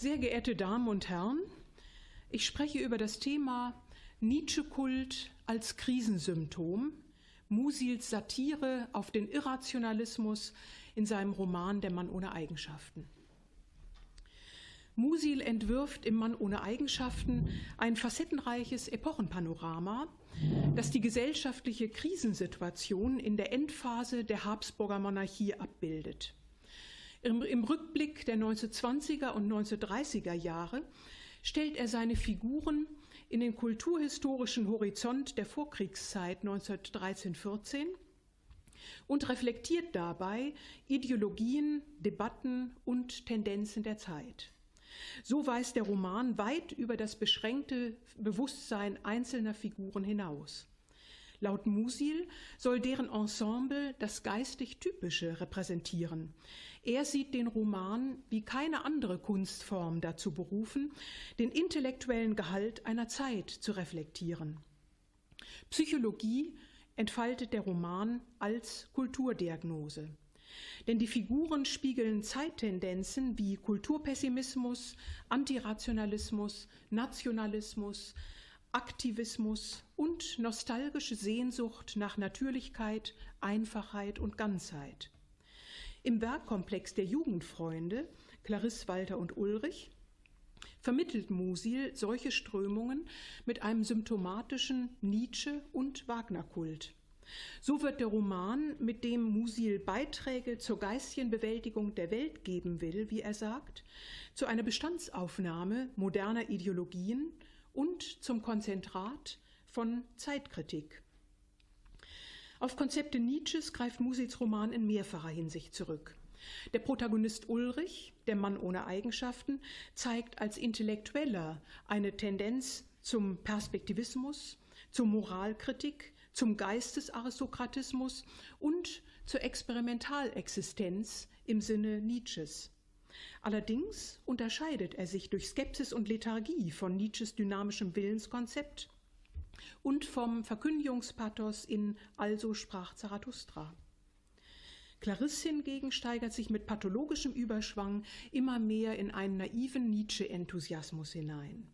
Sehr geehrte Damen und Herren, ich spreche über das Thema Nietzsche-Kult als Krisensymptom, Musils Satire auf den Irrationalismus in seinem Roman Der Mann ohne Eigenschaften. Musil entwirft im Mann ohne Eigenschaften ein facettenreiches Epochenpanorama, das die gesellschaftliche Krisensituation in der Endphase der Habsburger Monarchie abbildet. Im, Im, Rückblick der 1920er und 1930er Jahre stellt er seine Figuren in den kulturhistorischen Horizont der Vorkriegszeit 1913-14 und reflektiert dabei Ideologien, Debatten und Tendenzen der Zeit. So weist der Roman weit über das beschränkte Bewusstsein einzelner Figuren hinaus. Laut Musil soll deren Ensemble das geistig Typische repräsentieren. Er sieht den Roman wie keine andere Kunstform dazu berufen, den intellektuellen Gehalt einer Zeit zu reflektieren. Psychologie entfaltet der Roman als Kulturdiagnose. Denn die Figuren spiegeln Zeittendenzen wie Kulturpessimismus, Antirationalismus, Nationalismus, Aktivismus und nostalgische Sehnsucht nach Natürlichkeit, Einfachheit und Ganzheit. Im Werkkomplex der Jugendfreunde, Clarisse Walter und Ulrich, vermittelt Musil solche Strömungen mit einem symptomatischen Nietzsche- und Wagner-Kult. So wird der Roman, mit dem Musil Beiträge zur geistigen Bewältigung der Welt geben will, wie er sagt, zu einer Bestandsaufnahme moderner Ideologien und zum Konzentrat von Zeitkritik. Auf Konzepte Nietzsches greift Musils Roman in mehrfacher Hinsicht zurück. Der Protagonist Ulrich, der Mann ohne Eigenschaften, zeigt als Intellektueller eine Tendenz zum Perspektivismus, zur Moralkritik, zum Geistesaristokratismus und zur Experimentalexistenz im Sinne Nietzsches. Allerdings unterscheidet er sich durch Skepsis und Lethargie von Nietzsches dynamischem Willenskonzept und vom Verkündigungspathos in Also sprach Zarathustra. Clarisse hingegen steigert sich mit pathologischem Überschwang immer mehr in einen naiven Nietzsche-Enthusiasmus hinein.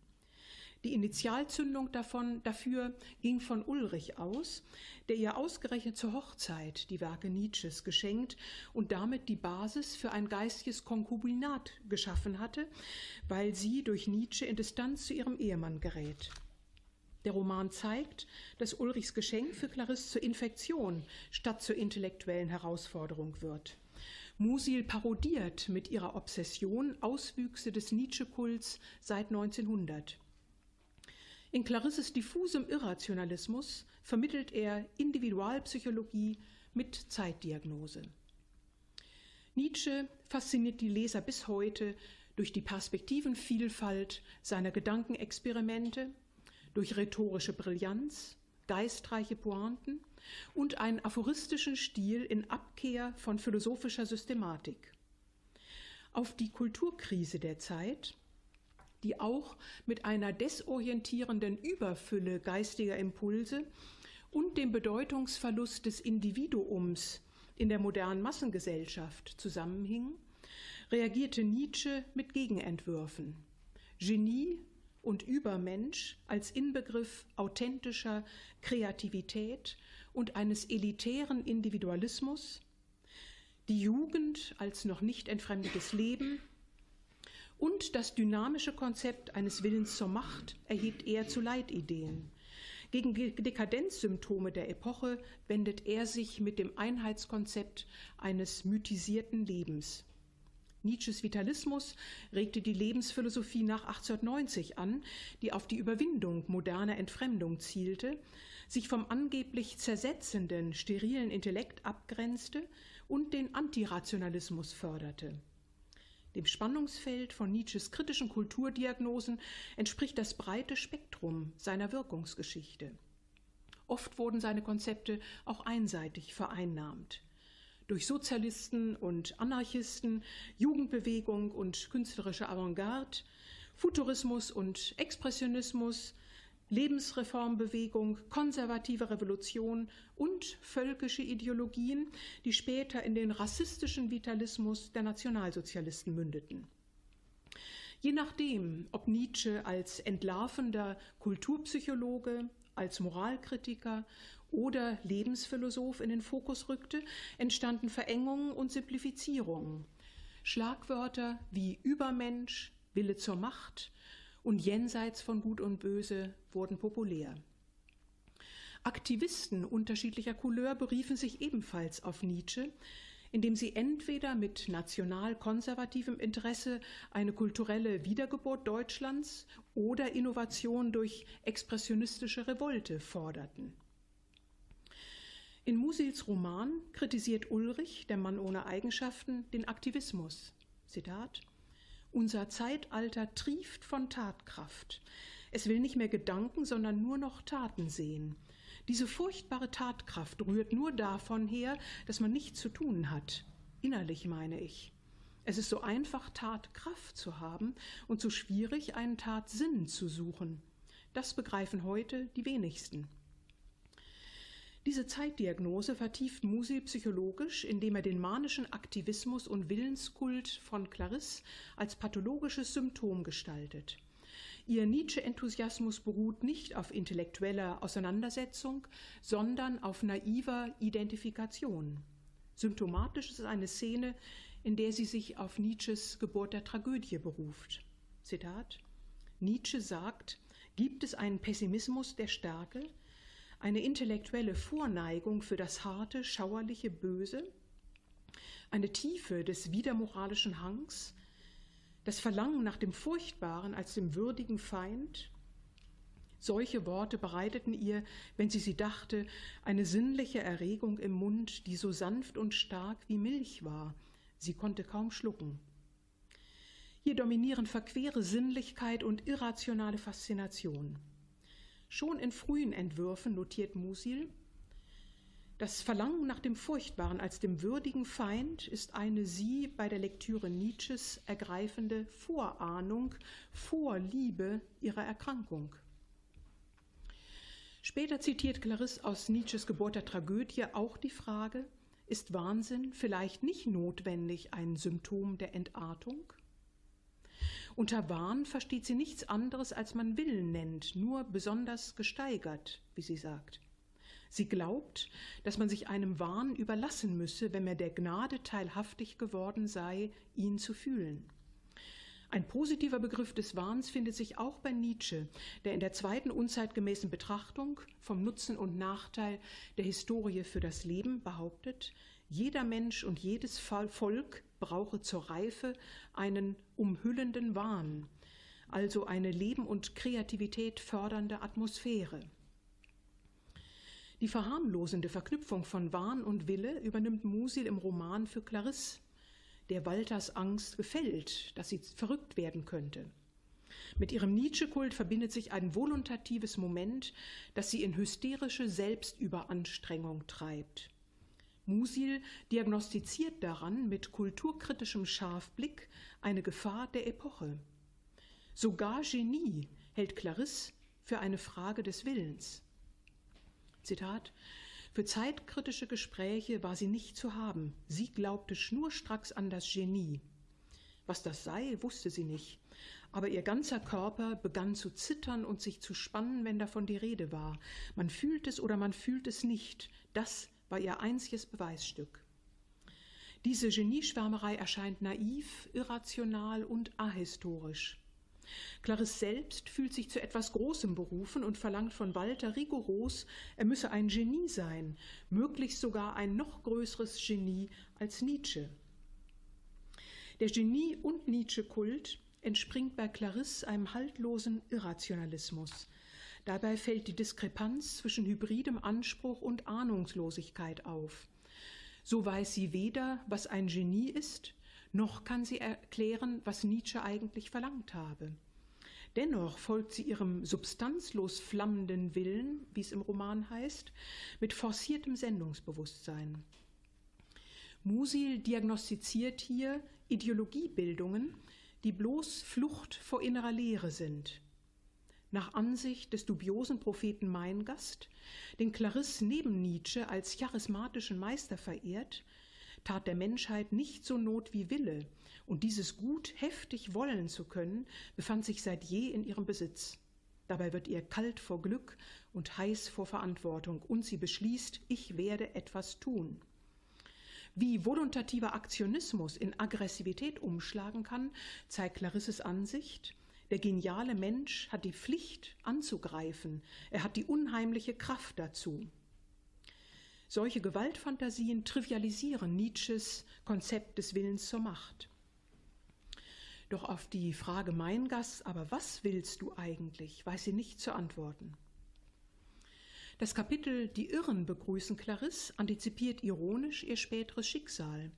Die Initialzündung davon, dafür ging von Ulrich aus, der ihr ausgerechnet zur Hochzeit die Werke Nietzsches geschenkt und damit die Basis für ein geistiges Konkubinat geschaffen hatte, weil sie durch Nietzsche in Distanz zu ihrem Ehemann gerät. Der Roman zeigt, dass Ulrichs Geschenk für Clarisse zur Infektion statt zur intellektuellen Herausforderung wird. Musil parodiert mit ihrer Obsession Auswüchse des Nietzsche-Kults seit 1900. In Clarisses diffusem Irrationalismus vermittelt er Individualpsychologie mit Zeitdiagnose. Nietzsche fasziniert die Leser bis heute durch die Perspektivenvielfalt seiner Gedankenexperimente, durch rhetorische Brillanz, geistreiche Pointen und einen aphoristischen Stil in Abkehr von philosophischer Systematik. Auf die Kulturkrise der Zeit die auch mit einer desorientierenden Überfülle geistiger Impulse und dem Bedeutungsverlust des Individuums in der modernen Massengesellschaft zusammenhing, reagierte Nietzsche mit Gegenentwürfen. Genie und Übermensch als Inbegriff authentischer Kreativität und eines elitären Individualismus, die Jugend als noch nicht entfremdetes Leben und das dynamische Konzept eines Willens zur Macht erhebt er zu Leitideen. Gegen Dekadenzsymptome der Epoche wendet er sich mit dem Einheitskonzept eines mythisierten Lebens. Nietzsches Vitalismus regte die Lebensphilosophie nach 1890 an, die auf die Überwindung moderner Entfremdung zielte, sich vom angeblich zersetzenden, sterilen Intellekt abgrenzte und den Antirationalismus förderte. Dem Spannungsfeld von Nietzsches kritischen Kulturdiagnosen entspricht das breite Spektrum seiner Wirkungsgeschichte. Oft wurden seine Konzepte auch einseitig vereinnahmt. Durch Sozialisten und Anarchisten, Jugendbewegung und künstlerische Avantgarde, Futurismus und Expressionismus, Lebensreformbewegung, konservative Revolution und völkische Ideologien, die später in den rassistischen Vitalismus der Nationalsozialisten mündeten. Je nachdem, ob Nietzsche als entlarvender Kulturpsychologe, als Moralkritiker oder Lebensphilosoph in den Fokus rückte, entstanden Verengungen und Simplifizierungen. Schlagwörter wie Übermensch, Wille zur Macht und jenseits von Gut und Böse wurden populär. Aktivisten unterschiedlicher Couleur beriefen sich ebenfalls auf Nietzsche, indem sie entweder mit national-konservativem Interesse eine kulturelle Wiedergeburt Deutschlands oder Innovation durch expressionistische Revolte forderten. In Musils Roman kritisiert Ulrich, der Mann ohne Eigenschaften, den Aktivismus. Zitat Unser Zeitalter trieft von Tatkraft. Es will nicht mehr Gedanken, sondern nur noch Taten sehen. Diese furchtbare Tatkraft rührt nur davon her, dass man nichts zu tun hat. Innerlich meine ich. Es ist so einfach, Tatkraft zu haben und so schwierig, einen Tatsinn zu suchen. Das begreifen heute die wenigsten. Diese Zeitdiagnose vertieft Musil psychologisch, indem er den manischen Aktivismus und Willenskult von Clarisse als pathologisches Symptom gestaltet. Ihr Nietzsche-Enthusiasmus beruht nicht auf intellektueller Auseinandersetzung, sondern auf naiver Identifikation. Symptomatisch ist eine Szene, in der sie sich auf Nietzsches Geburt der Tragödie beruft. Zitat Nietzsche sagt, gibt es einen Pessimismus der Stärke, eine intellektuelle Vorneigung für das harte, schauerliche Böse, eine Tiefe des widermoralischen Hangs, das Verlangen nach dem Furchtbaren als dem würdigen Feind. Solche Worte bereiteten ihr, wenn sie sie dachte, eine sinnliche Erregung im Mund, die so sanft und stark wie Milch war. Sie konnte kaum schlucken. Hier dominieren verquere Sinnlichkeit und irrationale Faszination. Schon in frühen Entwürfen notiert Musil, das Verlangen nach dem Furchtbaren als dem würdigen Feind ist eine sie bei der Lektüre Nietzsches ergreifende Vorahnung, Vorliebe ihrer Erkrankung. Später zitiert Clarisse aus Nietzsches Geburt der Tragödie auch die Frage, ist Wahnsinn vielleicht nicht notwendig ein Symptom der Entartung? Unter Wahn versteht sie nichts anderes, als man Willen nennt, nur besonders gesteigert, wie sie sagt. Sie glaubt, dass man sich einem Wahn überlassen müsse, wenn man der Gnade teilhaftig geworden sei, ihn zu fühlen. Ein positiver Begriff des Wahns findet sich auch bei Nietzsche, der in der zweiten unzeitgemäßen Betrachtung vom Nutzen und Nachteil der Historie für das Leben behauptet, jeder Mensch und jedes Volk brauche zur Reife einen umhüllenden Wahn, also eine Leben und Kreativität fördernde Atmosphäre. Die verharmlosende Verknüpfung von Wahn und Wille übernimmt Musil im Roman für Clarisse, der Walters Angst gefällt, dass sie verrückt werden könnte. Mit ihrem Nietzsche-Kult verbindet sich ein voluntatives Moment, das sie in hysterische Selbstüberanstrengung treibt. Musil diagnostiziert daran mit kulturkritischem Scharfblick eine Gefahr der Epoche. Sogar Genie hält Clarisse für eine Frage des Willens. Zitat, für zeitkritische Gespräche war sie nicht zu haben. Sie glaubte schnurstracks an das Genie. Was das sei, wusste sie nicht. Aber ihr ganzer Körper begann zu zittern und sich zu spannen, wenn davon die Rede war. Man fühlt es oder man fühlt es nicht. Das war ihr einziges Beweisstück. Diese Genieschwärmerei erscheint naiv, irrational und ahistorisch. Clarisse selbst fühlt sich zu etwas Großem berufen und verlangt von Walter rigoros, er müsse ein Genie sein, möglichst sogar ein noch größeres Genie als Nietzsche. Der Genie- und Nietzsche-Kult entspringt bei Clarisse einem haltlosen Irrationalismus. Dabei fällt die Diskrepanz zwischen hybridem Anspruch und Ahnungslosigkeit auf. So weiß sie weder, was ein Genie ist, noch kann sie erklären, was Nietzsche eigentlich verlangt habe. Dennoch folgt sie ihrem substanzlos flammenden Willen, wie es im Roman heißt, mit forciertem Sendungsbewusstsein. Musil diagnostiziert hier Ideologiebildungen, die bloß Flucht vor innerer Leere sind. Nach Ansicht des dubiosen Propheten Meingast, den Clarisse neben Nietzsche als charismatischen Meister verehrt, tat der Menschheit nicht so Not wie Wille, und dieses Gut heftig wollen zu können, befand sich seit je in ihrem Besitz. Dabei wird ihr kalt vor Glück und heiß vor Verantwortung, und sie beschließt, ich werde etwas tun. Wie volontativer Aktionismus in Aggressivität umschlagen kann, zeigt Clarisses Ansicht. Der geniale Mensch hat die Pflicht anzugreifen, er hat die unheimliche Kraft dazu. Solche Gewaltfantasien trivialisieren Nietzsches Konzept des Willens zur Macht. Doch auf die Frage mein Gast, aber was willst du eigentlich, weiß sie nicht zu antworten. Das Kapitel Die Irren begrüßen Clarisse antizipiert ironisch ihr späteres Schicksal.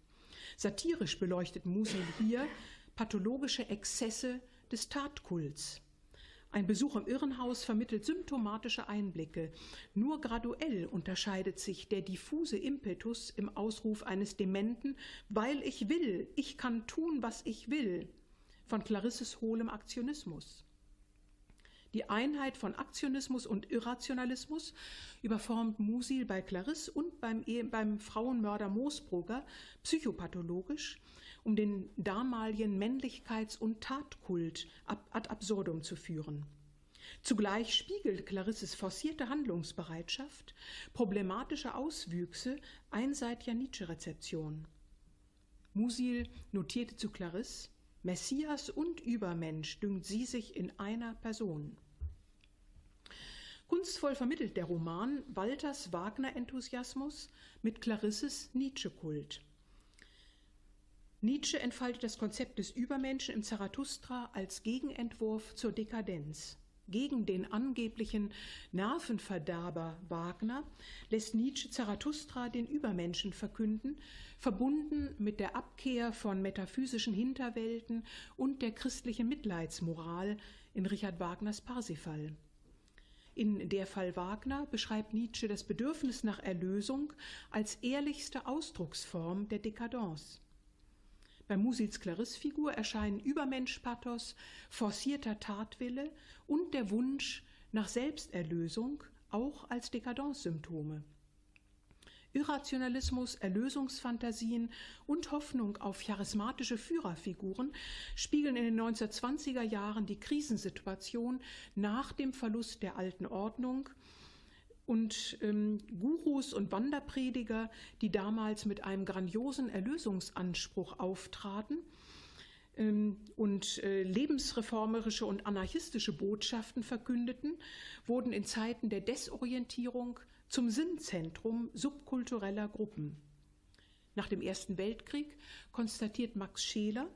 Satirisch beleuchtet Musil hier pathologische Exzesse des Tatkults. Ein Besuch im Irrenhaus vermittelt symptomatische Einblicke. Nur graduell unterscheidet sich der diffuse Impetus im Ausruf eines Dementen, weil ich will, ich kann tun, was ich will, von Clarisses hohlem Aktionismus. Die Einheit von Aktionismus und Irrationalismus überformt Musil bei Clarisse und beim, beim Frauenmörder Moosbrugger psychopathologisch, um den damaligen Männlichkeits- und Tatkult ad absurdum zu führen. Zugleich spiegelt Clarisses forcierte Handlungsbereitschaft problematische Auswüchse einseitiger Nietzsche-Rezeption. Musil notierte zu Clarisse, Messias und Übermensch dünkt sie sich in einer Person. Kunstvoll vermittelt der Roman Walters Wagner-Enthusiasmus mit Clarisses Nietzsche-Kult. Nietzsche entfaltet das Konzept des Übermenschen im Zarathustra als Gegenentwurf zur Dekadenz. Gegen den angeblichen Nervenverderber Wagner lässt Nietzsche Zarathustra den Übermenschen verkünden, verbunden mit der Abkehr von metaphysischen Hinterwelten und der christlichen Mitleidsmoral in Richard Wagners Parsifal. In Der Fall Wagner beschreibt Nietzsche das Bedürfnis nach Erlösung als ehrlichste Ausdrucksform der Dekadence. Bei Musils Clarisse-Figur erscheinen Übermenschpathos, forcierter Tatwille und der Wunsch nach Selbsterlösung auch als Dekadenzsymptome. Irrationalismus, Erlösungsfantasien und Hoffnung auf charismatische Führerfiguren spiegeln in den 1920er Jahren die Krisensituation nach dem Verlust der alten Ordnung und ähm, Gurus und Wanderprediger, die damals mit einem grandiosen Erlösungsanspruch auftraten ähm, und äh, lebensreformerische und anarchistische Botschaften verkündeten, wurden in Zeiten der Desorientierung zum Sinnzentrum subkultureller Gruppen. Nach dem Ersten Weltkrieg konstatiert Max Scheler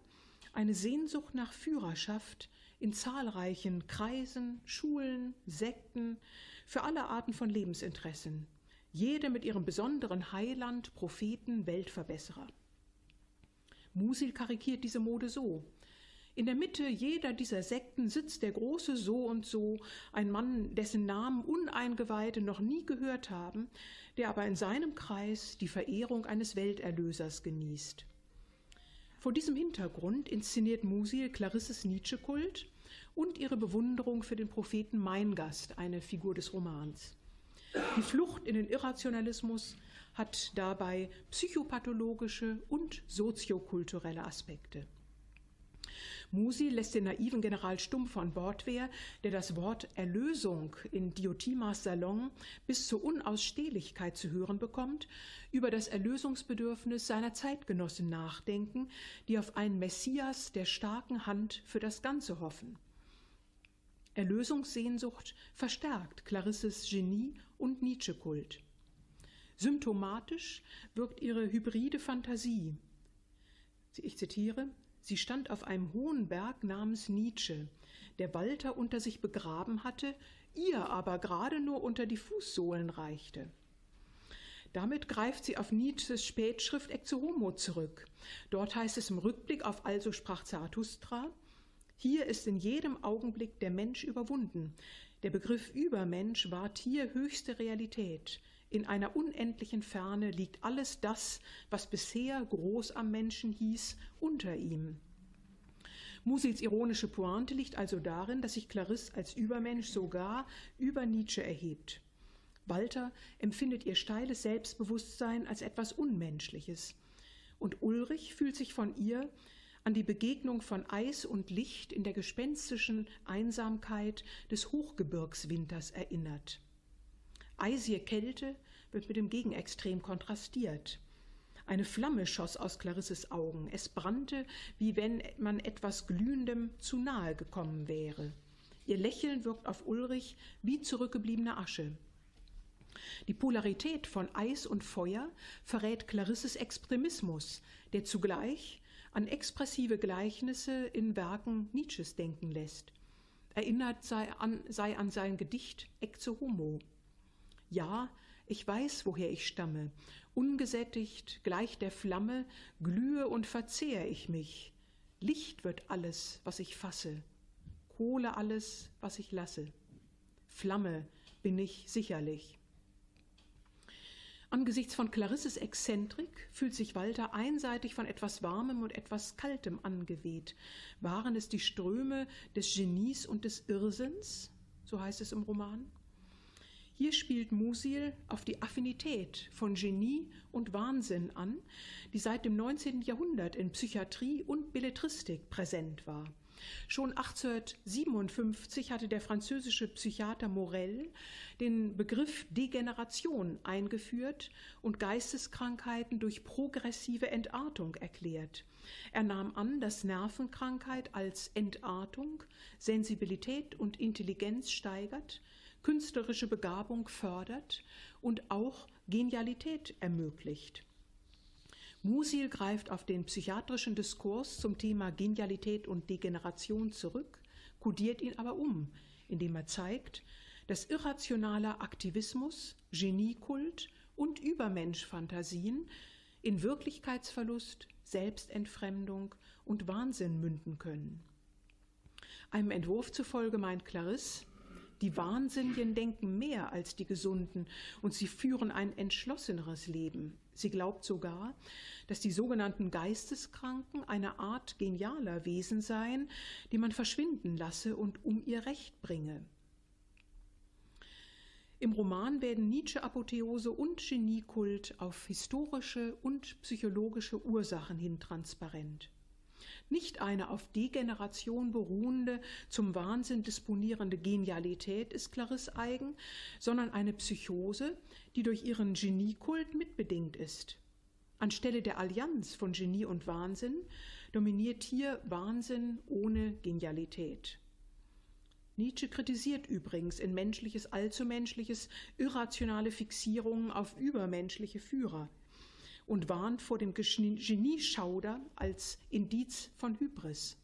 eine Sehnsucht nach Führerschaft in zahlreichen Kreisen, Schulen, Sekten, für alle Arten von Lebensinteressen, jede mit ihrem besonderen Heiland, Propheten, Weltverbesserer. Musil karikiert diese Mode so. In der Mitte jeder dieser Sekten sitzt der große So und So, ein Mann, dessen Namen Uneingeweihte noch nie gehört haben, der aber in seinem Kreis die Verehrung eines Welterlösers genießt. Vor diesem Hintergrund inszeniert Musil Clarisses Nietzsche-Kult und ihre Bewunderung für den Propheten Meingast, eine Figur des Romans. Die Flucht in den Irrationalismus hat dabei psychopathologische und soziokulturelle Aspekte. Musi lässt den naiven General Stumpf von Bordwehr, der das Wort Erlösung in Diotimas Salon bis zur Unausstehlichkeit zu hören bekommt, über das Erlösungsbedürfnis seiner Zeitgenossen nachdenken, die auf einen Messias der starken Hand für das Ganze hoffen. Erlösungssehnsucht verstärkt Clarisses Genie und Nietzsche-Kult. Symptomatisch wirkt ihre hybride Fantasie. Ich zitiere, sie stand auf einem hohen Berg namens Nietzsche, der Walter unter sich begraben hatte, ihr aber gerade nur unter die Fußsohlen reichte. Damit greift sie auf Nietzsches Spätschrift Ex Homo zurück. Dort heißt es im Rückblick auf Also sprach Zarathustra, hier ist in jedem Augenblick der Mensch überwunden. Der Begriff Übermensch ward hier höchste Realität. In einer unendlichen Ferne liegt alles das, was bisher groß am Menschen hieß, unter ihm. Musils ironische Pointe liegt also darin, dass sich Clarisse als Übermensch sogar über Nietzsche erhebt. Walter empfindet ihr steiles Selbstbewusstsein als etwas Unmenschliches. Und Ulrich fühlt sich von ihr an die Begegnung von Eis und Licht in der gespenstischen Einsamkeit des Hochgebirgswinters erinnert. Eisige Kälte wird mit dem Gegenextrem kontrastiert. Eine Flamme schoss aus Clarisses Augen. Es brannte, wie wenn man etwas Glühendem zu nahe gekommen wäre. Ihr Lächeln wirkt auf Ulrich wie zurückgebliebene Asche. Die Polarität von Eis und Feuer verrät Clarisses Extremismus, der zugleich an expressive Gleichnisse in Werken Nietzsches denken lässt. Erinnert sei an, sei an sein Gedicht Ecce Homo. Ja, ich weiß, woher ich stamme. Ungesättigt, gleich der Flamme, glühe und verzehr ich mich. Licht wird alles, was ich fasse. Kohle alles, was ich lasse. Flamme bin ich sicherlich. Angesichts von Clarisses Exzentrik fühlt sich Walter einseitig von etwas Warmem und etwas Kaltem angeweht. Waren es die Ströme des Genies und des Irrsinns? So heißt es im Roman. Hier spielt Musil auf die Affinität von Genie und Wahnsinn an, die seit dem 19. Jahrhundert in Psychiatrie und Belletristik präsent war. Schon 1857 hatte der französische Psychiater Morel den Begriff Degeneration eingeführt und Geisteskrankheiten durch progressive Entartung erklärt. Er nahm an, dass Nervenkrankheit als Entartung Sensibilität und Intelligenz steigert, künstlerische Begabung fördert und auch Genialität ermöglicht. Musil greift auf den psychiatrischen Diskurs zum Thema Genialität und Degeneration zurück, kodiert ihn aber um, indem er zeigt, dass irrationaler Aktivismus, Geniekult und Übermenschfantasien in Wirklichkeitsverlust, Selbstentfremdung und Wahnsinn münden können. Einem Entwurf zufolge meint Clarisse, die Wahnsinnigen denken mehr als die Gesunden und sie führen ein entschlosseneres Leben. Sie glaubt sogar, dass die sogenannten Geisteskranken eine Art genialer Wesen seien, die man verschwinden lasse und um ihr Recht bringe. Im Roman werden Nietzsche-Apotheose und Geniekult auf historische und psychologische Ursachen hin transparent nicht eine auf Degeneration beruhende, zum Wahnsinn disponierende Genialität ist Clarisse eigen, sondern eine Psychose, die durch ihren Geniekult mitbedingt ist. Anstelle der Allianz von Genie und Wahnsinn dominiert hier Wahnsinn ohne Genialität. Nietzsche kritisiert übrigens in Menschliches Allzumenschliches irrationale Fixierungen auf übermenschliche Führer und warnt vor dem Genieschauder als Indiz von Hybris.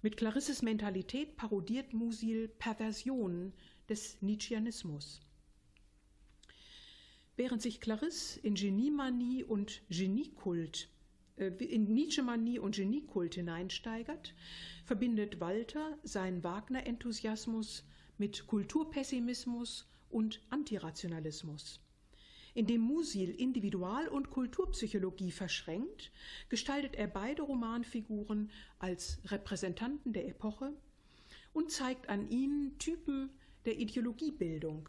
Mit Clarisses Mentalität parodiert Musil Perversionen des Nietzscheanismus. Während sich Clarisse in Geniemanie und Geniekult äh, in Nietzsche-Manie und Geniekult hineinsteigert, verbindet Walter seinen Wagner-Enthusiasmus mit Kulturpessimismus und Antirationalismus. Indem Musil Individual- und Kulturpsychologie verschränkt, gestaltet er beide Romanfiguren als Repräsentanten der Epoche und zeigt an ihnen Typen der Ideologiebildung.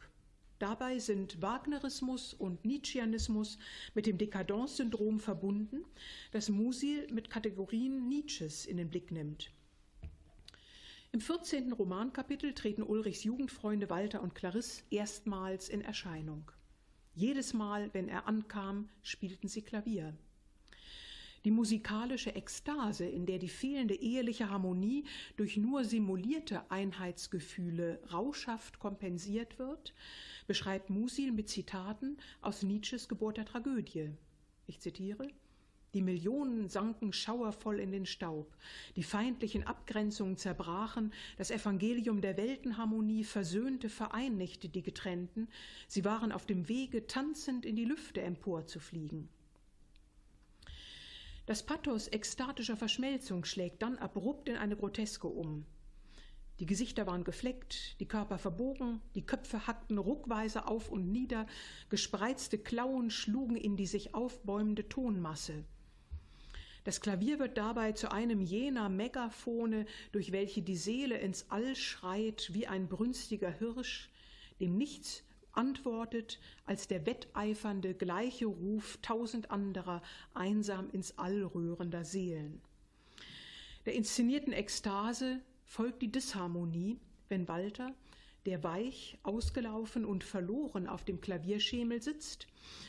Dabei sind Wagnerismus und Nietzscheanismus mit dem Dekadenzsyndrom verbunden, das Musil mit Kategorien Nietzsches in den Blick nimmt. Im 14. Romankapitel treten Ulrichs Jugendfreunde Walter und Clarisse erstmals in Erscheinung. Jedes Mal, wenn er ankam, spielten sie Klavier. Die musikalische Ekstase, in der die fehlende eheliche Harmonie durch nur simulierte Einheitsgefühle rauschhaft kompensiert wird, beschreibt Musil mit Zitaten aus Nietzsches Geburt der Tragödie. Ich zitiere die Millionen sanken schauervoll in den Staub. Die feindlichen Abgrenzungen zerbrachen. Das Evangelium der Weltenharmonie versöhnte, vereinigte die Getrennten. Sie waren auf dem Wege, tanzend in die Lüfte emporzufliegen. Das Pathos ekstatischer Verschmelzung schlägt dann abrupt in eine Groteske um. Die Gesichter waren gefleckt, die Körper verbogen, die Köpfe hackten ruckweise auf und nieder, gespreizte Klauen schlugen in die sich aufbäumende Tonmasse. Das Klavier wird dabei zu einem jener Megaphone, durch welche die Seele ins All schreit wie ein brünstiger Hirsch, dem nichts antwortet als der wetteifernde gleiche Ruf tausend anderer einsam ins All rührender Seelen. Der inszenierten Ekstase folgt die Disharmonie, wenn Walter, der weich, ausgelaufen und verloren auf dem Klavierschemel sitzt,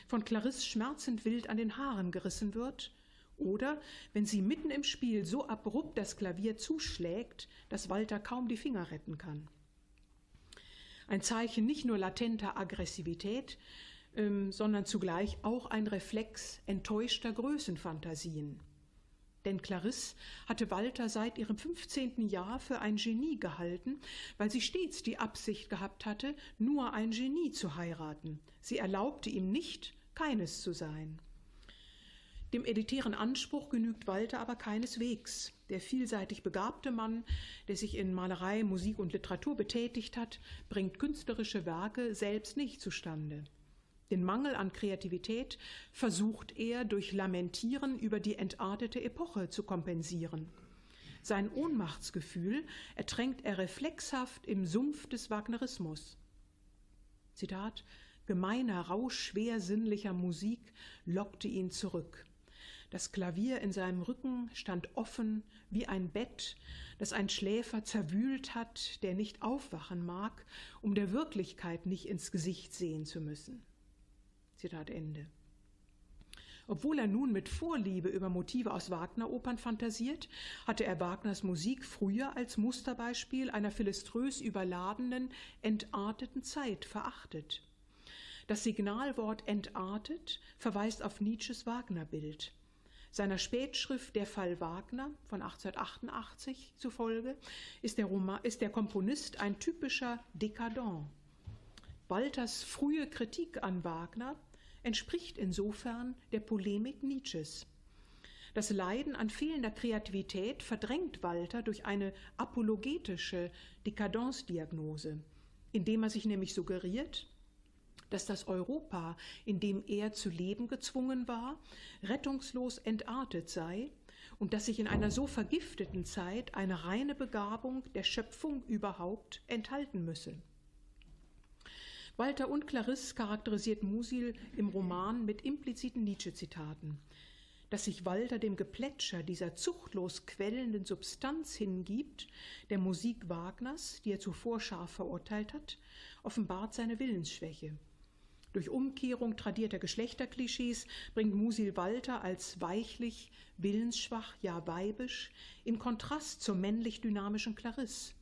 von Clarisse schmerzend wild an den Haaren gerissen wird, oder wenn sie mitten im Spiel so abrupt das Klavier zuschlägt, dass Walter kaum die Finger retten kann. Ein Zeichen nicht nur latenter Aggressivität, ähm, sondern zugleich auch ein Reflex enttäuschter Größenfantasien. Denn Clarisse hatte Walter seit ihrem 15. Jahr für ein Genie gehalten, weil sie stets die Absicht gehabt hatte, nur ein Genie zu heiraten. Sie erlaubte ihm nicht, keines zu sein. Dem elitären Anspruch genügt Walter aber keineswegs. Der vielseitig begabte Mann, der sich in Malerei, Musik und Literatur betätigt hat, bringt künstlerische Werke selbst nicht zustande. Den Mangel an Kreativität versucht er durch Lamentieren über die entartete Epoche zu kompensieren. Sein Ohnmachtsgefühl ertränkt er reflexhaft im Sumpf des Wagnerismus. Zitat Gemeiner Rausch schwer sinnlicher Musik lockte ihn zurück. Das Klavier in seinem Rücken stand offen wie ein Bett, das ein Schläfer zerwühlt hat, der nicht aufwachen mag, um der Wirklichkeit nicht ins Gesicht sehen zu müssen. Zitat Ende. Obwohl er nun mit Vorliebe über Motive aus Wagner-Opern fantasiert, hatte er Wagners Musik früher als Musterbeispiel einer philiströs überladenen, entarteten Zeit verachtet. Das Signalwort entartet verweist auf Nietzsches Wagner-Bild seiner Spätschrift Der Fall Wagner von 1888 zufolge ist der, Roman, ist der Komponist ein typischer Dekadent. Walters frühe Kritik an Wagner entspricht insofern der Polemik Nietzsches. Das Leiden an fehlender Kreativität verdrängt Walter durch eine apologetische Dekadenzdiagnose, indem er sich nämlich suggeriert, dass das Europa, in dem er zu leben gezwungen war, rettungslos entartet sei und dass sich in einer so vergifteten Zeit eine reine Begabung der Schöpfung überhaupt enthalten müsse. Walter und Clarisse charakterisiert Musil im Roman mit impliziten Nietzsche-Zitaten. Dass sich Walter dem Geplätscher dieser zuchtlos quellenden Substanz hingibt, der Musik Wagners, die er zuvor scharf verurteilt hat, offenbart seine Willensschwäche. Durch Umkehrung tradierter Geschlechterklischees bringt Musil Walter als weichlich, willensschwach, ja weibisch in Kontrast zur männlich dynamischen Clarisse.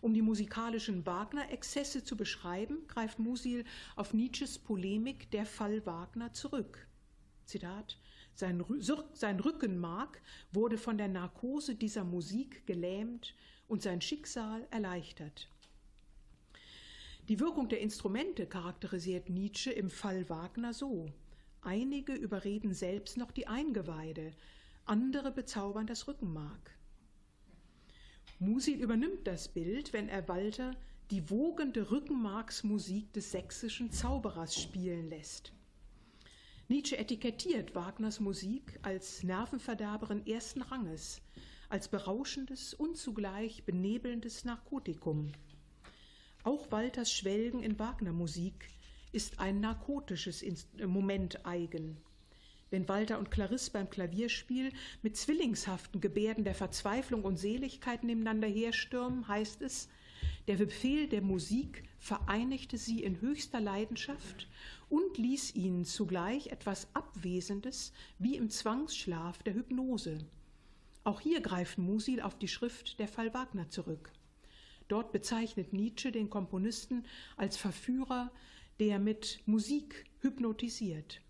Um die musikalischen Wagner-Exzesse zu beschreiben, greift Musil auf Nietzsches Polemik Der Fall Wagner zurück. Zitat sein, sein Rückenmark wurde von der Narkose dieser Musik gelähmt und sein Schicksal erleichtert. Die Wirkung der Instrumente charakterisiert Nietzsche im Fall Wagner so. Einige überreden selbst noch die Eingeweide, andere bezaubern das Rückenmark. Musil übernimmt das Bild, wenn er Walter die wogende Rückenmarksmusik des sächsischen Zauberers spielen lässt. Nietzsche etikettiert Wagners Musik als Nervenverderberin ersten Ranges, als berauschendes und zugleich benebelndes Narkotikum. Auch Walters Schwelgen in Wagner-Musik ist ein narkotisches äh, Moment eigen. Wenn Walter und Clarisse beim Klavierspiel mit zwillingshaften Gebärden der Verzweiflung und Seligkeit nebeneinander herstürmen, heißt es, der Befehl der Musik vereinigte sie in höchster Leidenschaft und ließ ihnen zugleich etwas Abwesendes wie im Zwangsschlaf der Hypnose. Auch hier greift Musil auf die Schrift der Fall Wagner zurück. Dort bezeichnet Nietzsche den Komponisten als Verführer, der mit Musik hypnotisiert.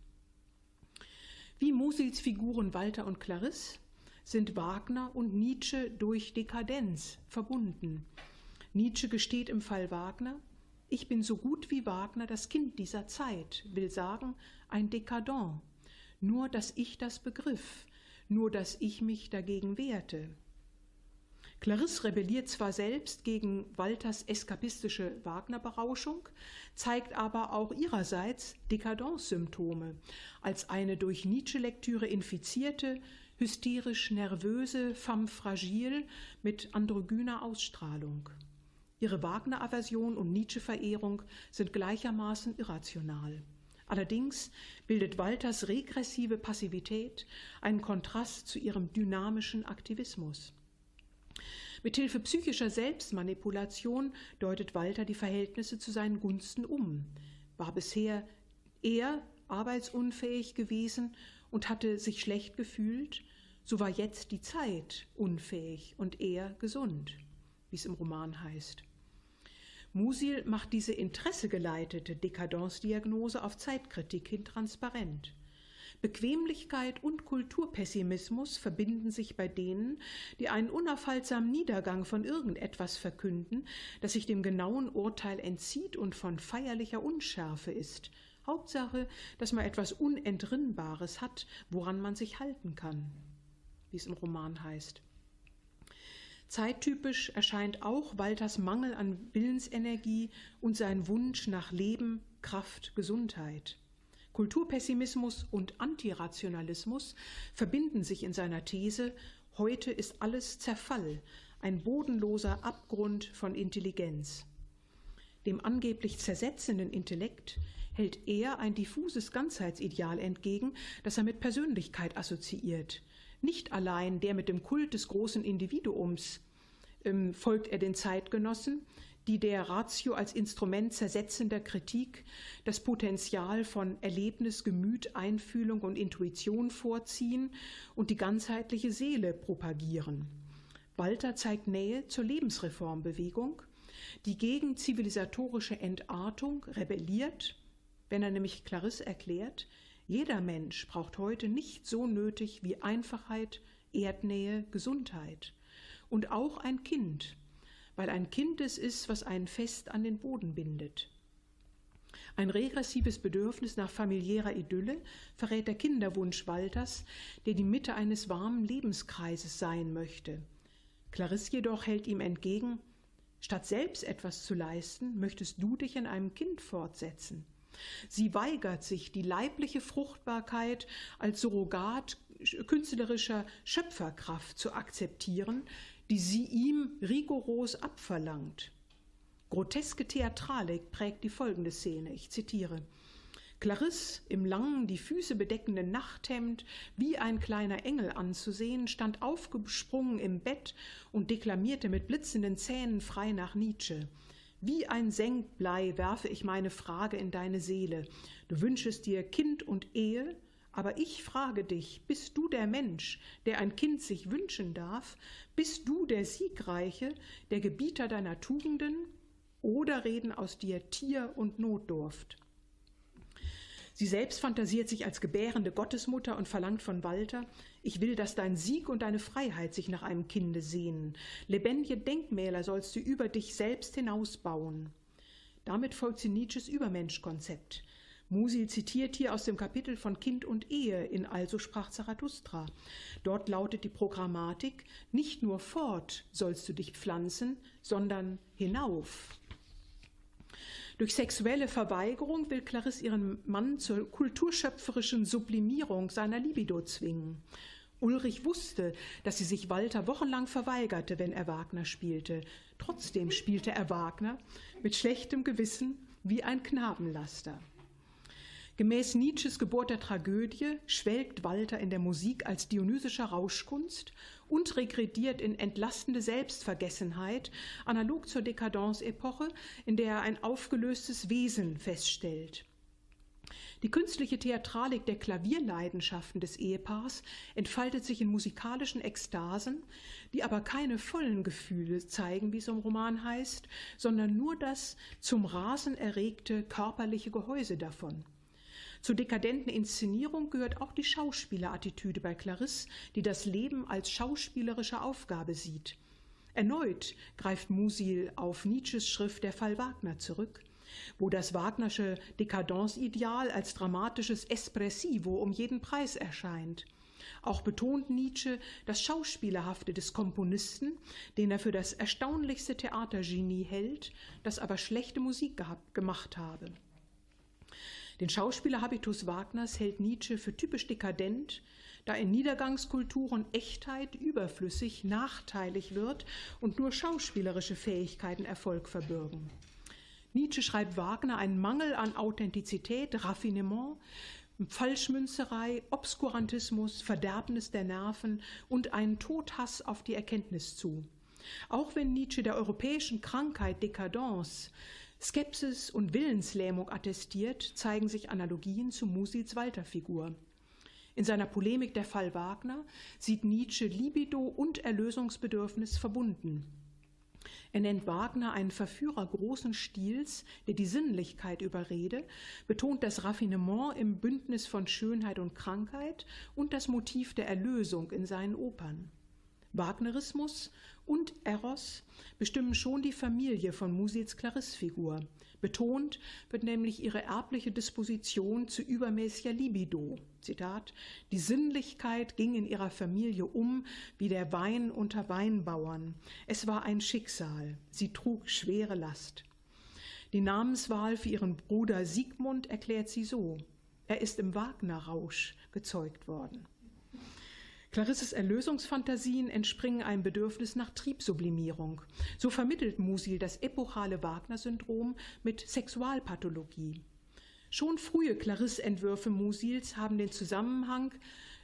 Wie Musils Figuren Walter und Clarisse sind Wagner und Nietzsche durch Dekadenz verbunden. Nietzsche gesteht im Fall Wagner, ich bin so gut wie Wagner das Kind dieser Zeit, will sagen, ein Dekadent, nur dass ich das begriff, nur dass ich mich dagegen wehrte. Clarisse rebelliert zwar selbst gegen Walters eskapistische Wagner-Berauschung, zeigt aber auch ihrerseits Dekadenzsymptome als eine durch Nietzsche-Lektüre infizierte, hysterisch nervöse femme fragile mit androgyner Ausstrahlung. ihre Wagner-Aversion und Nietzsche-Verehrung sind gleichermaßen irrational. Allerdings bildet Walters regressive Passivität einen Kontrast zu ihrem dynamischen Aktivismus. Mithilfe psychischer Selbstmanipulation deutet Walter die Verhältnisse zu seinen Gunsten um, war bisher er arbeitsunfähig gewesen und hatte sich schlecht gefühlt, so war jetzt die Zeit unfähig und er gesund, wie es im Roman heißt. Musil macht diese interessegeleitete Dekadenzdiagnose auf Zeitkritik hin transparent. Bequemlichkeit und Kulturpessimismus verbinden sich bei denen, die einen unaufhaltsamen Niedergang von irgendetwas verkünden, das sich dem genauen Urteil entzieht und von feierlicher Unschärfe ist. Hauptsache, dass man etwas Unentrinnbares hat, woran man sich halten kann wie es im Roman heißt. Zeittypisch erscheint auch Walters Mangel an Willensenergie und sein Wunsch nach Leben, Kraft, Gesundheit. Kulturpessimismus und Antirationalismus verbinden sich in seiner These, heute ist alles Zerfall, ein bodenloser Abgrund von Intelligenz. Dem angeblich zersetzenden Intellekt hält er ein diffuses Ganzheitsideal entgegen, das er mit Persönlichkeit assoziiert, nicht allein der mit dem Kult des großen Individuums ähm, folgt er den Zeitgenossen, die der Ratio als Instrument zersetzender Kritik das Potenzial von Erlebnis, Gemüt, Einfühlung und Intuition vorziehen und die ganzheitliche Seele propagieren. Walter zeigt Nähe zur Lebensreformbewegung, die gegen zivilisatorische Entartung rebelliert, wenn er nämlich Clarisse erklärt, jeder Mensch braucht heute nicht so nötig wie Einfachheit, Erdnähe, Gesundheit. Und auch ein Kind, weil ein Kind es ist, was einen fest an den Boden bindet. Ein regressives Bedürfnis nach familiärer Idylle verrät der Kinderwunsch Walters, der die Mitte eines warmen Lebenskreises sein möchte. Clarisse jedoch hält ihm entgegen, statt selbst etwas zu leisten, möchtest du dich in einem Kind fortsetzen. Sie weigert sich, die leibliche Fruchtbarkeit als Surrogat künstlerischer Schöpferkraft zu akzeptieren, die sie ihm rigoros abverlangt. Groteske Theatralik prägt die folgende Szene. Ich zitiere. Clarisse im langen, die Füße bedeckenden Nachthemd, wie ein kleiner Engel anzusehen, stand aufgesprungen im Bett und deklamierte mit blitzenden Zähnen frei nach Nietzsche. Wie ein Senkblei werfe ich meine Frage in deine Seele. Du wünschest dir Kind und Ehe, aber ich frage dich, bist du der Mensch, der ein Kind sich wünschen darf? Bist du der Siegreiche, der Gebieter deiner Tugenden? Oder reden aus dir Tier und Notdurft? Sie selbst fantasiert sich als gebärende Gottesmutter und verlangt von Walter, ich will, dass dein Sieg und deine Freiheit sich nach einem Kinde sehnen. Lebendige Denkmäler sollst du über dich selbst hinausbauen. Damit folgt sie Nietzsches Übermenschkonzept. Musil zitiert hier aus dem Kapitel von Kind und Ehe in Also sprach Zarathustra. Dort lautet die Programmatik, nicht nur fort sollst du dich pflanzen, sondern hinauf. Durch sexuelle Verweigerung will Clarisse ihren Mann zur kulturschöpferischen Sublimierung seiner Libido zwingen. Ulrich wusste, dass sie sich Walter wochenlang verweigerte, wenn er Wagner spielte. Trotzdem spielte er Wagner mit schlechtem Gewissen wie ein Knabenlaster. Gemäß Nietzsches Geburt der Tragödie schwelgt Walter in der Musik als dionysischer Rauschkunst und regrediert in entlastende Selbstvergessenheit, analog zur Dekadence-Epoche, in der er ein aufgelöstes Wesen feststellt. Die künstliche Theatralik der Klavierleidenschaften des Ehepaars entfaltet sich in musikalischen Ekstasen, die aber keine vollen Gefühle zeigen, wie es im Roman heißt, sondern nur das zum Rasen erregte körperliche Gehäuse davon. Zur dekadenten Inszenierung gehört auch die Schauspielerattitüde bei Clarisse, die das Leben als schauspielerische Aufgabe sieht. Erneut greift Musil auf Nietzsches Schrift Der Fall Wagner zurück, wo das Wagnersche Dekadenzideal als dramatisches Espressivo um jeden Preis erscheint. Auch betont Nietzsche das Schauspielerhafte des Komponisten, den er für das erstaunlichste Theatergenie hält, das aber schlechte Musik gehabt, gemacht habe. Den Schauspielerhabitus Wagners hält Nietzsche für typisch dekadent, da in Niedergangskulturen Echtheit überflüssig, nachteilig wird und nur schauspielerische Fähigkeiten Erfolg verbürgen. Nietzsche schreibt Wagner einen Mangel an Authentizität, Raffinement, Falschmünzerei, Obskurantismus, Verderbnis der Nerven und einen Todhass auf die Erkenntnis zu. Auch wenn Nietzsche der europäischen Krankheit Dekadence Skepsis und Willenslähmung attestiert, zeigen sich Analogien zu Musils Walter-Figur. In seiner Polemik Der Fall Wagner sieht Nietzsche Libido und Erlösungsbedürfnis verbunden. Er nennt Wagner einen Verführer großen Stils, der die Sinnlichkeit überrede, betont das Raffinement im Bündnis von Schönheit und Krankheit und das Motiv der Erlösung in seinen Opern. Wagnerismus und Eros bestimmen schon die Familie von Musils Clarisse-Figur. Betont wird nämlich ihre erbliche Disposition zu übermäßiger Libido. Zitat: Die Sinnlichkeit ging in ihrer Familie um wie der Wein unter Weinbauern. Es war ein Schicksal. Sie trug schwere Last. Die Namenswahl für ihren Bruder Siegmund erklärt sie so: Er ist im Wagner-Rausch gezeugt worden. Clarisses Erlösungsfantasien entspringen einem Bedürfnis nach Triebsublimierung. So vermittelt Musil das epochale Wagner-Syndrom mit Sexualpathologie. Schon frühe Clarisse-Entwürfe Musils haben den Zusammenhang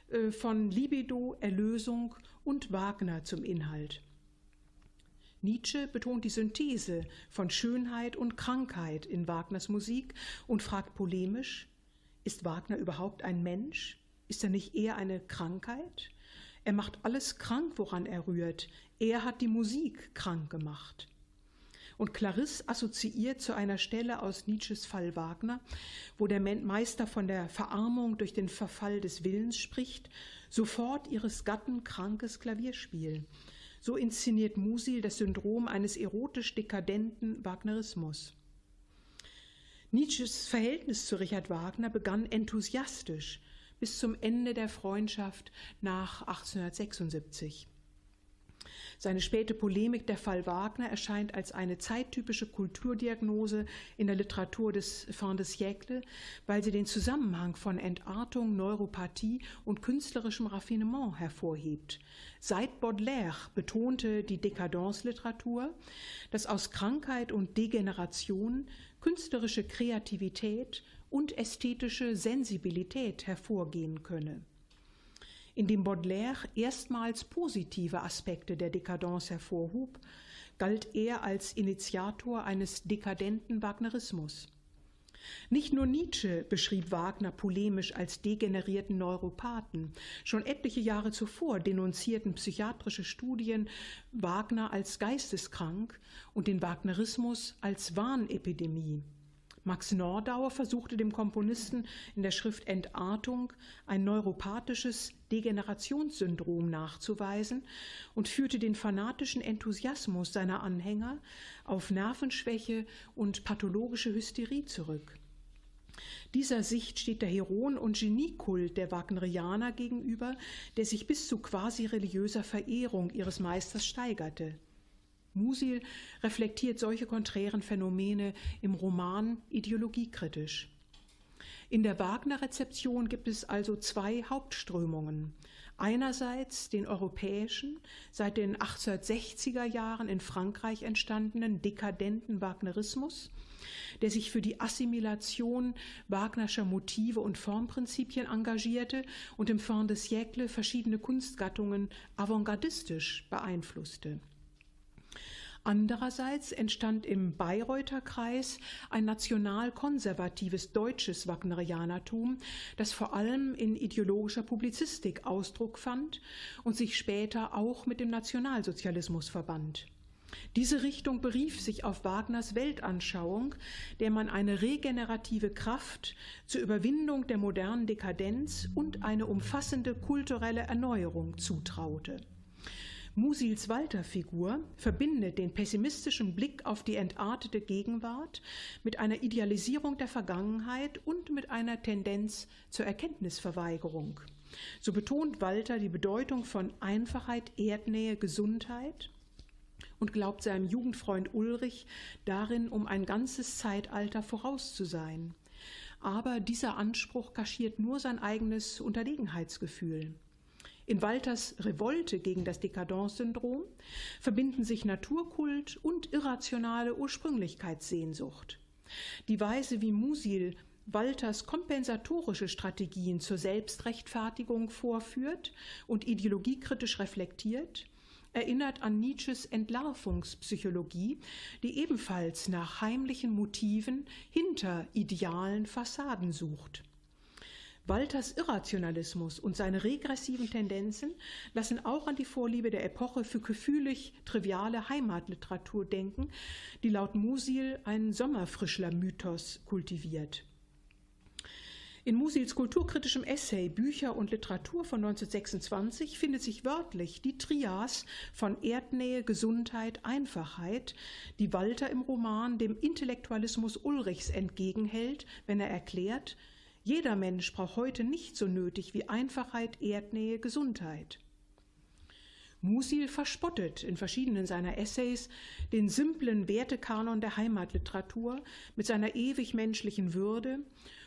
äh, von Libido, Erlösung und Wagner zum Inhalt. Nietzsche betont die Synthese von Schönheit und Krankheit in Wagners Musik und fragt polemisch, ist Wagner überhaupt ein Mensch? Ist er nicht eher eine Krankheit? Er macht alles krank, woran er rührt. Er hat die Musik krank gemacht. Und Clarisse assoziiert zu einer Stelle aus Nietzsches Fall Wagner, wo der Meister von der Verarmung durch den Verfall des Willens spricht, sofort ihres Gatten krankes Klavierspiel. So inszeniert Musil das Syndrom eines erotisch dekadenten Wagnerismus. Nietzsches Verhältnis zu Richard Wagner begann enthusiastisch, bis zum Ende der Freundschaft nach 1876. Seine späte Polemik Der Fall Wagner erscheint als eine zeittypische Kulturdiagnose in der Literatur des Fin de siècle, weil sie den Zusammenhang von Entartung, Neuropathie und künstlerischem Raffinement hervorhebt. Seit Baudelaire betonte die Dekadenzliteratur, dass aus Krankheit und Degeneration künstlerische Kreativität und ästhetische Sensibilität hervorgehen könne. Indem Baudelaire erstmals positive Aspekte der Dekadence hervorhob, galt er als Initiator eines dekadenten Wagnerismus. Nicht nur Nietzsche beschrieb Wagner polemisch als degenerierten Neuropathen. Schon etliche Jahre zuvor denunzierten psychiatrische Studien Wagner als geisteskrank und den Wagnerismus als Wahnepidemie. Max Nordauer versuchte dem Komponisten in der Schrift Entartung ein neuropathisches Degenerationssyndrom nachzuweisen und führte den fanatischen Enthusiasmus seiner Anhänger auf Nervenschwäche und pathologische Hysterie zurück. Dieser Sicht steht der Heron- und Geniekult der Wagnerianer gegenüber, der sich bis zu quasi religiöser Verehrung ihres Meisters steigerte. Musil reflektiert solche konträren Phänomene im Roman ideologiekritisch. In der Wagner-Rezeption gibt es also zwei Hauptströmungen. Einerseits den europäischen, seit den 1860er Jahren in Frankreich entstandenen dekadenten Wagnerismus, der sich für die Assimilation Wagnerscher Motive und Formprinzipien engagierte und im Fin de siècle verschiedene Kunstgattungen avantgardistisch beeinflusste. Andererseits entstand im Bayreuther Kreis ein national-konservatives deutsches Wagnerianertum, das vor allem in ideologischer Publizistik Ausdruck fand und sich später auch mit dem Nationalsozialismus verband. Diese Richtung berief sich auf Wagners Weltanschauung, der man eine regenerative Kraft zur Überwindung der modernen Dekadenz und eine umfassende kulturelle Erneuerung zutraute. Musils Walter-Figur verbindet den pessimistischen Blick auf die entartete Gegenwart mit einer Idealisierung der Vergangenheit und mit einer Tendenz zur Erkenntnisverweigerung. So betont Walter die Bedeutung von Einfachheit, Erdnähe, Gesundheit und glaubt seinem Jugendfreund Ulrich darin um ein ganzes Zeitalter voraus zu sein. aber dieser Anspruch kaschiert nur sein eigenes Unterlegenheitsgefühl. In Walters Revolte gegen das Dekadenzsyndrom verbinden sich Naturkult und irrationale Ursprünglichkeitssehnsucht. Die Weise, wie Musil Walters kompensatorische Strategien zur Selbstrechtfertigung vorführt und ideologiekritisch reflektiert, erinnert an Nietzsches Entlarvungspsychologie, die ebenfalls nach heimlichen Motiven hinter idealen Fassaden sucht. Walters Irrationalismus und seine regressiven Tendenzen lassen auch an die Vorliebe der Epoche für gefühlig triviale Heimatliteratur denken, die laut Musil einen Sommerfrischler-Mythos kultiviert. In Musils kulturkritischem Essay Bücher und Literatur von 1926 findet sich wörtlich die Trias von Erdnähe, Gesundheit, Einfachheit, die Walter im Roman dem Intellektualismus Ulrichs entgegenhält, wenn er erklärt, jeder Mensch braucht heute nicht so nötig wie Einfachheit, Erdnähe, Gesundheit. Musil verspottet in verschiedenen seiner Essays den simplen Wertekanon der Heimatliteratur mit seiner ewig menschlichen Würde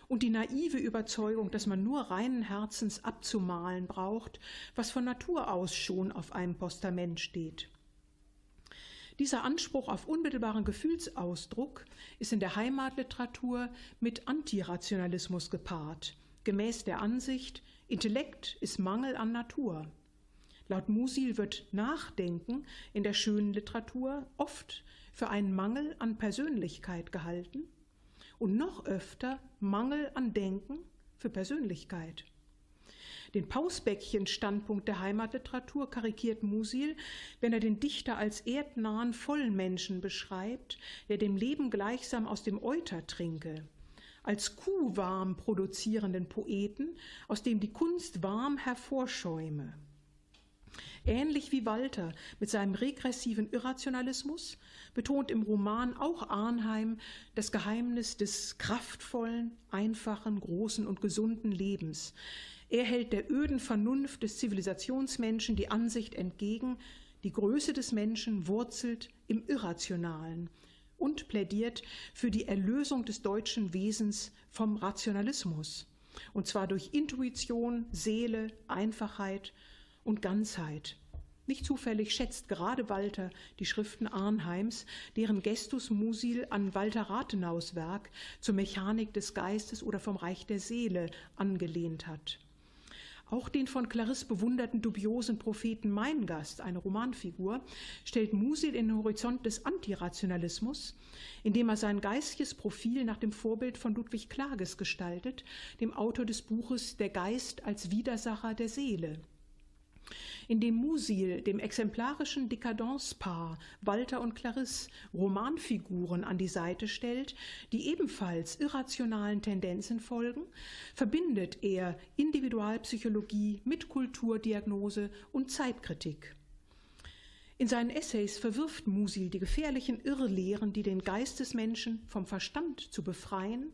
und die naive Überzeugung, dass man nur reinen Herzens abzumalen braucht, was von Natur aus schon auf einem Postament steht. Dieser Anspruch auf unmittelbaren Gefühlsausdruck ist in der Heimatliteratur mit Antirationalismus gepaart, gemäß der Ansicht, Intellekt ist Mangel an Natur. Laut Musil wird Nachdenken in der schönen Literatur oft für einen Mangel an Persönlichkeit gehalten und noch öfter Mangel an Denken für Persönlichkeit. Den Pausbäckchen-Standpunkt der Heimatliteratur karikiert Musil, wenn er den Dichter als erdnahen Vollmenschen beschreibt, der dem Leben gleichsam aus dem Euter trinke, als kuhwarm produzierenden Poeten, aus dem die Kunst warm hervorschäume. Ähnlich wie Walter mit seinem regressiven Irrationalismus betont im Roman auch Arnheim das Geheimnis des kraftvollen, einfachen, großen und gesunden Lebens. Er hält der öden Vernunft des Zivilisationsmenschen die Ansicht entgegen, die Größe des Menschen wurzelt im Irrationalen und plädiert für die Erlösung des deutschen Wesens vom Rationalismus, und zwar durch Intuition, Seele, Einfachheit und Ganzheit. Nicht zufällig schätzt gerade Walter die Schriften Arnheims, deren Gestus Musil an Walter Rathenaus Werk zur Mechanik des Geistes oder vom Reich der Seele angelehnt hat. Auch den von Clarisse bewunderten dubiosen Propheten Meingast, eine Romanfigur, stellt Musil in den Horizont des Antirationalismus, indem er sein geistiges Profil nach dem Vorbild von Ludwig Klages gestaltet, dem Autor des Buches Der Geist als Widersacher der Seele in dem Musil dem exemplarischen Dekadenzpaar Walter und Clarisse Romanfiguren an die Seite stellt, die ebenfalls irrationalen Tendenzen folgen, verbindet er Individualpsychologie mit Kulturdiagnose und Zeitkritik. In seinen Essays verwirft Musil die gefährlichen Irrlehren, die den Geist des Menschen vom Verstand zu befreien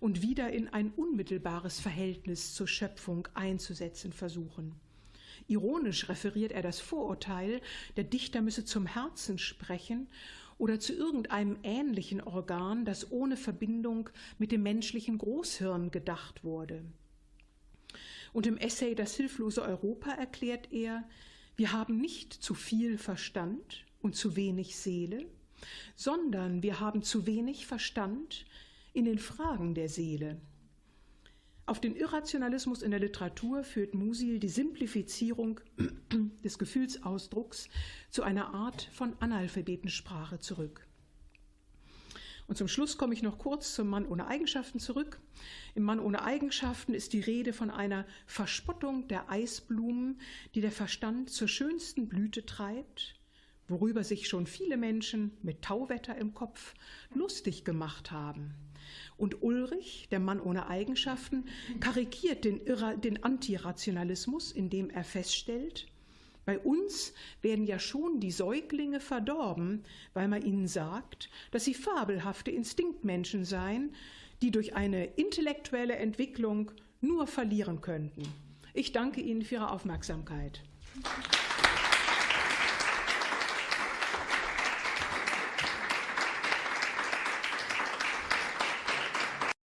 und wieder in ein unmittelbares Verhältnis zur Schöpfung einzusetzen versuchen. Ironisch referiert er das Vorurteil, der Dichter müsse zum Herzen sprechen oder zu irgendeinem ähnlichen Organ, das ohne Verbindung mit dem menschlichen Großhirn gedacht wurde. Und im Essay Das hilflose Europa erklärt er, wir haben nicht zu viel Verstand und zu wenig Seele, sondern wir haben zu wenig Verstand in den Fragen der Seele. Auf den Irrationalismus in der Literatur führt Musil die Simplifizierung des Gefühlsausdrucks zu einer Art von Analphabetensprache zurück. Und zum Schluss komme ich noch kurz zum Mann ohne Eigenschaften zurück. Im Mann ohne Eigenschaften ist die Rede von einer Verspottung der Eisblumen, die der Verstand zur schönsten Blüte treibt, worüber sich schon viele Menschen mit Tauwetter im Kopf lustig gemacht haben. Und Ulrich, der Mann ohne Eigenschaften, karikiert den, den Antirationalismus, indem er feststellt, bei uns werden ja schon die Säuglinge verdorben, weil man ihnen sagt, dass sie fabelhafte Instinktmenschen seien, die durch eine intellektuelle Entwicklung nur verlieren könnten. Ich danke Ihnen für Ihre Aufmerksamkeit.